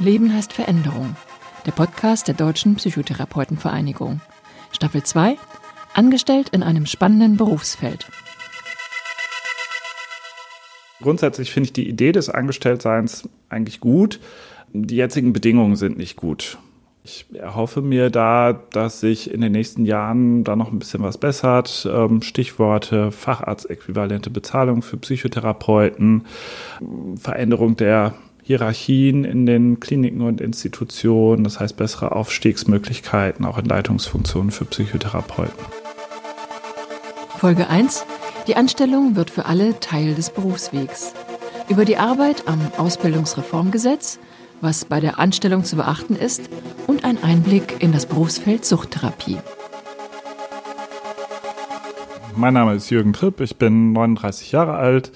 Leben heißt Veränderung. Der Podcast der Deutschen Psychotherapeutenvereinigung. Staffel 2. Angestellt in einem spannenden Berufsfeld. Grundsätzlich finde ich die Idee des Angestelltseins eigentlich gut. Die jetzigen Bedingungen sind nicht gut. Ich erhoffe mir da, dass sich in den nächsten Jahren da noch ein bisschen was bessert. Ähm, Stichworte Facharztäquivalente Bezahlung für Psychotherapeuten, Veränderung der Hierarchien in den Kliniken und Institutionen, das heißt bessere Aufstiegsmöglichkeiten auch in Leitungsfunktionen für Psychotherapeuten. Folge 1. Die Anstellung wird für alle Teil des Berufswegs. Über die Arbeit am Ausbildungsreformgesetz, was bei der Anstellung zu beachten ist und ein Einblick in das Berufsfeld Suchttherapie. Mein Name ist Jürgen Tripp, ich bin 39 Jahre alt.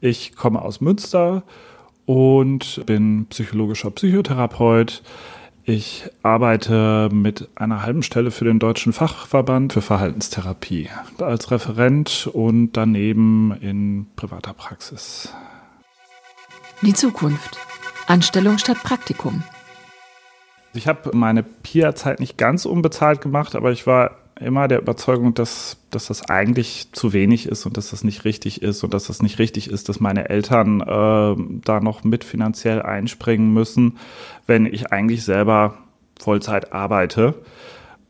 Ich komme aus Münster und bin psychologischer Psychotherapeut. Ich arbeite mit einer halben Stelle für den Deutschen Fachverband für Verhaltenstherapie als Referent und daneben in privater Praxis. Die Zukunft. Anstellung statt Praktikum. Ich habe meine PIA-Zeit nicht ganz unbezahlt gemacht, aber ich war immer der Überzeugung, dass, dass das eigentlich zu wenig ist und dass das nicht richtig ist und dass das nicht richtig ist, dass meine Eltern äh, da noch mit finanziell einspringen müssen, wenn ich eigentlich selber Vollzeit arbeite.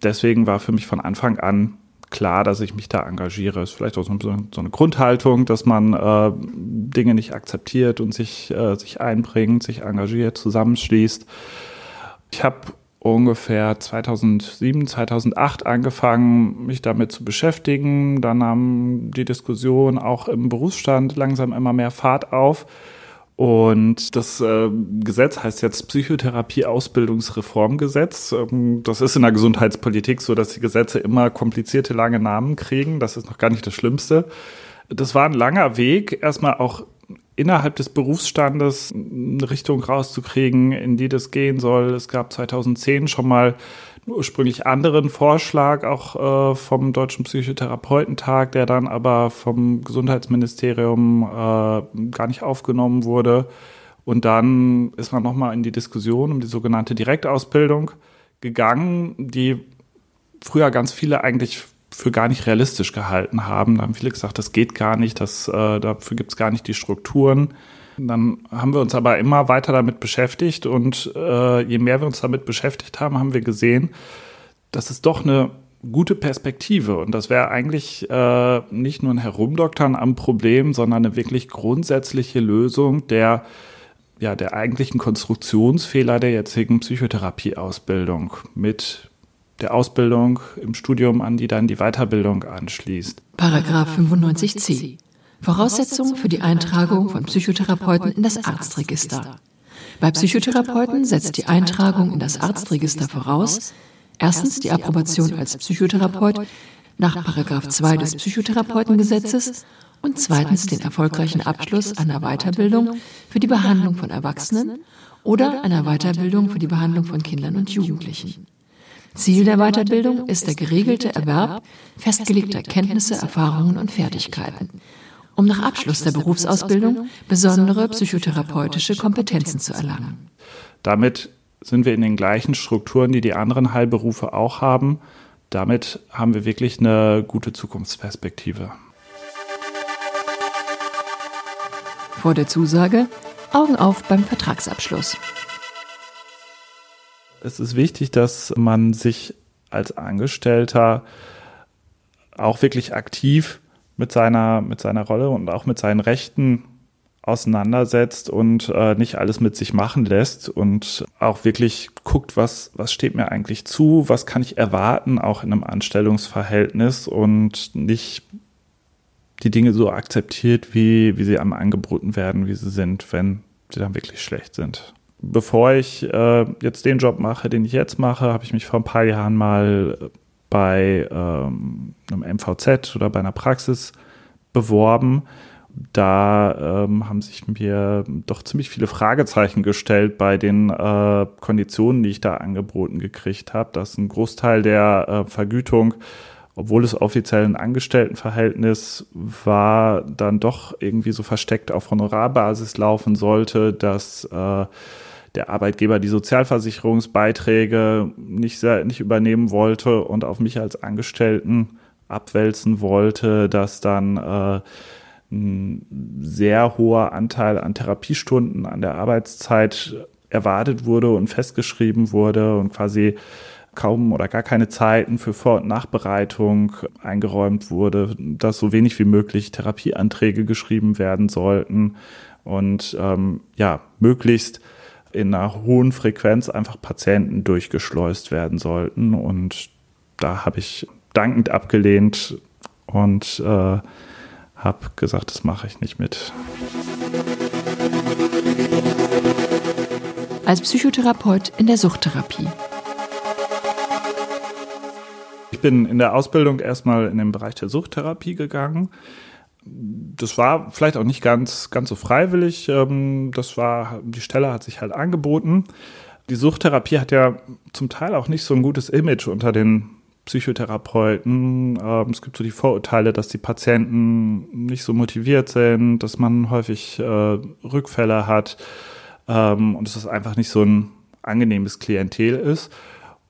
Deswegen war für mich von Anfang an klar, dass ich mich da engagiere. Ist vielleicht auch so, so eine Grundhaltung, dass man äh, Dinge nicht akzeptiert und sich, äh, sich einbringt, sich engagiert, zusammenschließt. Ich habe ungefähr 2007, 2008 angefangen, mich damit zu beschäftigen. Dann nahm die Diskussion auch im Berufsstand langsam immer mehr Fahrt auf. Und das äh, Gesetz heißt jetzt Psychotherapie-Ausbildungsreformgesetz. Ähm, das ist in der Gesundheitspolitik so, dass die Gesetze immer komplizierte, lange Namen kriegen. Das ist noch gar nicht das Schlimmste. Das war ein langer Weg, erstmal auch innerhalb des Berufsstandes eine Richtung rauszukriegen, in die das gehen soll. Es gab 2010 schon mal einen ursprünglich anderen Vorschlag, auch äh, vom Deutschen Psychotherapeutentag, der dann aber vom Gesundheitsministerium äh, gar nicht aufgenommen wurde. Und dann ist man nochmal in die Diskussion um die sogenannte Direktausbildung gegangen, die früher ganz viele eigentlich für gar nicht realistisch gehalten haben. Da haben viele gesagt, das geht gar nicht, das, äh, dafür gibt es gar nicht die Strukturen. Dann haben wir uns aber immer weiter damit beschäftigt und äh, je mehr wir uns damit beschäftigt haben, haben wir gesehen, das ist doch eine gute Perspektive und das wäre eigentlich äh, nicht nur ein Herumdoktern am Problem, sondern eine wirklich grundsätzliche Lösung der ja, der eigentlichen Konstruktionsfehler der jetzigen Psychotherapieausbildung mit der Ausbildung im Studium an, die dann die Weiterbildung anschließt. Paragraph 95c. Voraussetzung für die Eintragung von Psychotherapeuten in das Arztregister. Bei Psychotherapeuten setzt die Eintragung in das Arztregister voraus, erstens die Approbation als Psychotherapeut nach Paragraph 2 des Psychotherapeutengesetzes und zweitens den erfolgreichen Abschluss einer Weiterbildung für die Behandlung von Erwachsenen oder einer Weiterbildung für die Behandlung von Kindern und Jugendlichen. Ziel der Weiterbildung ist der geregelte Erwerb festgelegter Kenntnisse, Erfahrungen und Fertigkeiten, um nach Abschluss der Berufsausbildung besondere psychotherapeutische Kompetenzen zu erlangen. Damit sind wir in den gleichen Strukturen, die die anderen Heilberufe auch haben. Damit haben wir wirklich eine gute Zukunftsperspektive. Vor der Zusage Augen auf beim Vertragsabschluss es ist wichtig, dass man sich als Angestellter auch wirklich aktiv mit seiner, mit seiner Rolle und auch mit seinen Rechten auseinandersetzt und äh, nicht alles mit sich machen lässt und auch wirklich guckt, was, was steht mir eigentlich zu, was kann ich erwarten, auch in einem Anstellungsverhältnis und nicht die Dinge so akzeptiert, wie, wie sie einem angeboten werden, wie sie sind, wenn sie dann wirklich schlecht sind bevor ich äh, jetzt den Job mache, den ich jetzt mache, habe ich mich vor ein paar Jahren mal bei ähm, einem MVZ oder bei einer Praxis beworben. Da ähm, haben sich mir doch ziemlich viele Fragezeichen gestellt bei den äh, Konditionen, die ich da angeboten gekriegt habe. Dass ein Großteil der äh, Vergütung, obwohl es offiziell ein Angestelltenverhältnis war, dann doch irgendwie so versteckt auf Honorarbasis laufen sollte, dass äh, der Arbeitgeber die Sozialversicherungsbeiträge nicht, nicht übernehmen wollte und auf mich als Angestellten abwälzen wollte, dass dann äh, ein sehr hoher Anteil an Therapiestunden an der Arbeitszeit erwartet wurde und festgeschrieben wurde und quasi kaum oder gar keine Zeiten für Vor- und Nachbereitung eingeräumt wurde, dass so wenig wie möglich Therapieanträge geschrieben werden sollten und ähm, ja, möglichst in einer hohen Frequenz einfach Patienten durchgeschleust werden sollten. Und da habe ich dankend abgelehnt und äh, habe gesagt, das mache ich nicht mit. Als Psychotherapeut in der Suchttherapie. Ich bin in der Ausbildung erstmal in den Bereich der Suchttherapie gegangen. Das war vielleicht auch nicht ganz, ganz so freiwillig. Ähm, das war, die Stelle hat sich halt angeboten. Die Suchttherapie hat ja zum Teil auch nicht so ein gutes Image unter den Psychotherapeuten. Ähm, es gibt so die Vorurteile, dass die Patienten nicht so motiviert sind, dass man häufig äh, Rückfälle hat ähm, und dass es einfach nicht so ein angenehmes Klientel ist.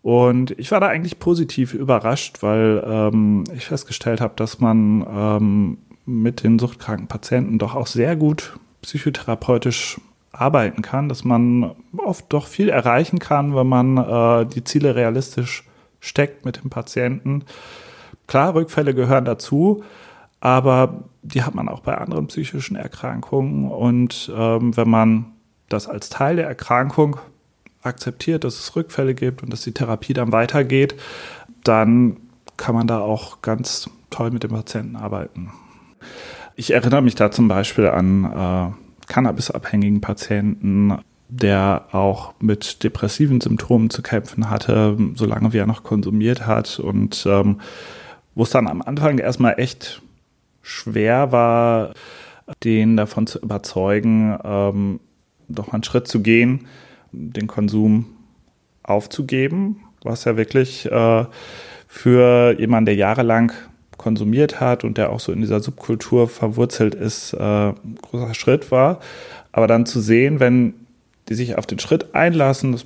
Und ich war da eigentlich positiv überrascht, weil ich festgestellt habe, dass man mit den suchtkranken Patienten doch auch sehr gut psychotherapeutisch arbeiten kann, dass man oft doch viel erreichen kann, wenn man äh, die Ziele realistisch steckt mit dem Patienten. Klar, Rückfälle gehören dazu, aber die hat man auch bei anderen psychischen Erkrankungen. Und ähm, wenn man das als Teil der Erkrankung akzeptiert, dass es Rückfälle gibt und dass die Therapie dann weitergeht, dann kann man da auch ganz toll mit dem Patienten arbeiten. Ich erinnere mich da zum Beispiel an äh, cannabisabhängigen Patienten, der auch mit depressiven Symptomen zu kämpfen hatte, solange wie er noch konsumiert hat. Und ähm, wo es dann am Anfang erstmal echt schwer war, den davon zu überzeugen, ähm, doch mal einen Schritt zu gehen, den Konsum aufzugeben, was ja wirklich äh, für jemanden, der jahrelang konsumiert hat und der auch so in dieser Subkultur verwurzelt ist, äh, ein großer Schritt war. Aber dann zu sehen, wenn die sich auf den Schritt einlassen. Das,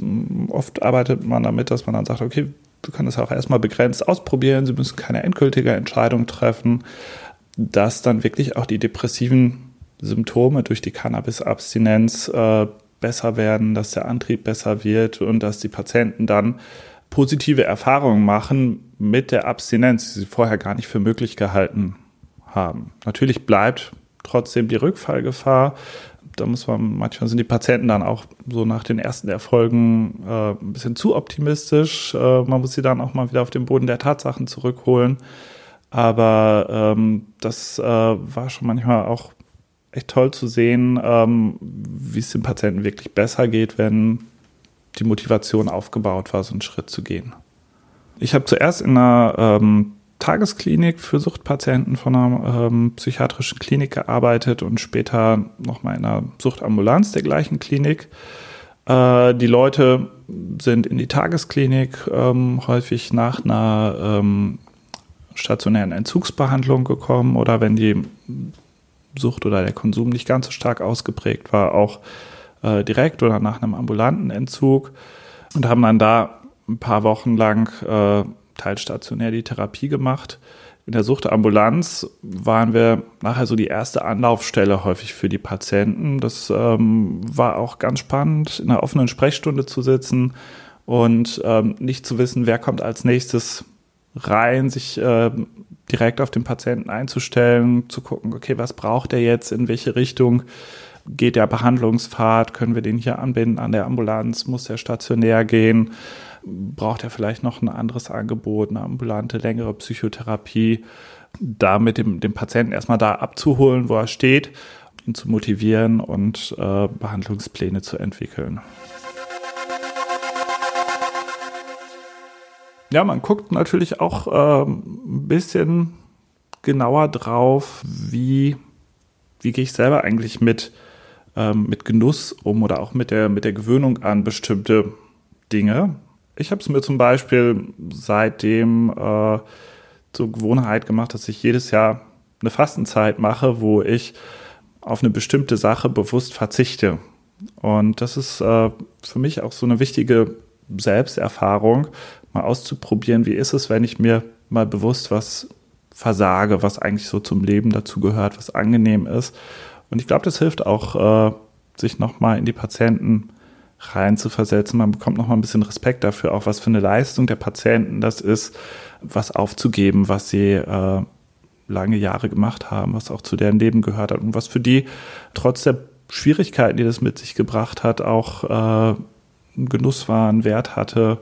oft arbeitet man damit, dass man dann sagt, okay, wir können das auch erstmal begrenzt ausprobieren, sie müssen keine endgültige Entscheidung treffen, dass dann wirklich auch die depressiven Symptome durch die Cannabis-Abstinenz äh, besser werden, dass der Antrieb besser wird und dass die Patienten dann positive Erfahrungen machen mit der Abstinenz, die sie vorher gar nicht für möglich gehalten haben. Natürlich bleibt trotzdem die Rückfallgefahr, da muss man, manchmal sind die Patienten dann auch so nach den ersten Erfolgen äh, ein bisschen zu optimistisch. Äh, man muss sie dann auch mal wieder auf den Boden der Tatsachen zurückholen. Aber ähm, das äh, war schon manchmal auch echt toll zu sehen, ähm, wie es dem Patienten wirklich besser geht, wenn die Motivation aufgebaut war, so einen Schritt zu gehen. Ich habe zuerst in einer ähm, Tagesklinik für Suchtpatienten von einer ähm, psychiatrischen Klinik gearbeitet und später nochmal in einer Suchtambulanz der gleichen Klinik. Äh, die Leute sind in die Tagesklinik ähm, häufig nach einer ähm, stationären Entzugsbehandlung gekommen oder wenn die Sucht oder der Konsum nicht ganz so stark ausgeprägt war, auch äh, direkt oder nach einem ambulanten Entzug und haben dann da ein paar Wochen lang äh, teilstationär die Therapie gemacht. In der Suchtambulanz waren wir nachher so die erste Anlaufstelle häufig für die Patienten. Das ähm, war auch ganz spannend, in einer offenen Sprechstunde zu sitzen und ähm, nicht zu wissen, wer kommt als nächstes rein, sich äh, direkt auf den Patienten einzustellen, zu gucken, okay, was braucht er jetzt, in welche Richtung geht der Behandlungspfad, können wir den hier anbinden an der Ambulanz, muss er stationär gehen braucht er vielleicht noch ein anderes Angebot, eine ambulante, längere Psychotherapie, da mit dem, dem Patienten erstmal da abzuholen, wo er steht, ihn zu motivieren und äh, Behandlungspläne zu entwickeln. Ja, man guckt natürlich auch äh, ein bisschen genauer drauf, wie, wie gehe ich selber eigentlich mit, ähm, mit Genuss um oder auch mit der, mit der Gewöhnung an bestimmte Dinge ich habe es mir zum Beispiel seitdem äh, zur Gewohnheit gemacht, dass ich jedes Jahr eine Fastenzeit mache, wo ich auf eine bestimmte Sache bewusst verzichte. Und das ist äh, für mich auch so eine wichtige Selbsterfahrung, mal auszuprobieren, wie ist es, wenn ich mir mal bewusst was versage, was eigentlich so zum Leben dazu gehört, was angenehm ist. Und ich glaube, das hilft auch, äh, sich nochmal in die Patienten rein zu versetzen. Man bekommt nochmal ein bisschen Respekt dafür, auch was für eine Leistung der Patienten das ist, was aufzugeben, was sie äh, lange Jahre gemacht haben, was auch zu deren Leben gehört hat und was für die trotz der Schwierigkeiten, die das mit sich gebracht hat, auch äh, Genuss war, einen Wert hatte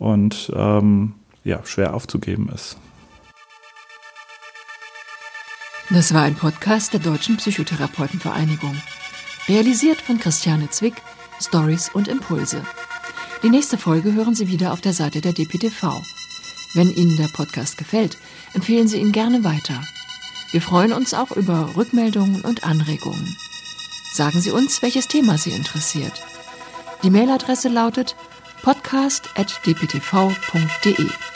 und ähm, ja, schwer aufzugeben ist. Das war ein Podcast der Deutschen Psychotherapeutenvereinigung. Realisiert von Christiane Zwick, Stories und Impulse. Die nächste Folge hören Sie wieder auf der Seite der DPTV. Wenn Ihnen der Podcast gefällt, empfehlen Sie ihn gerne weiter. Wir freuen uns auch über Rückmeldungen und Anregungen. Sagen Sie uns, welches Thema Sie interessiert. Die Mailadresse lautet podcast.dptv.de.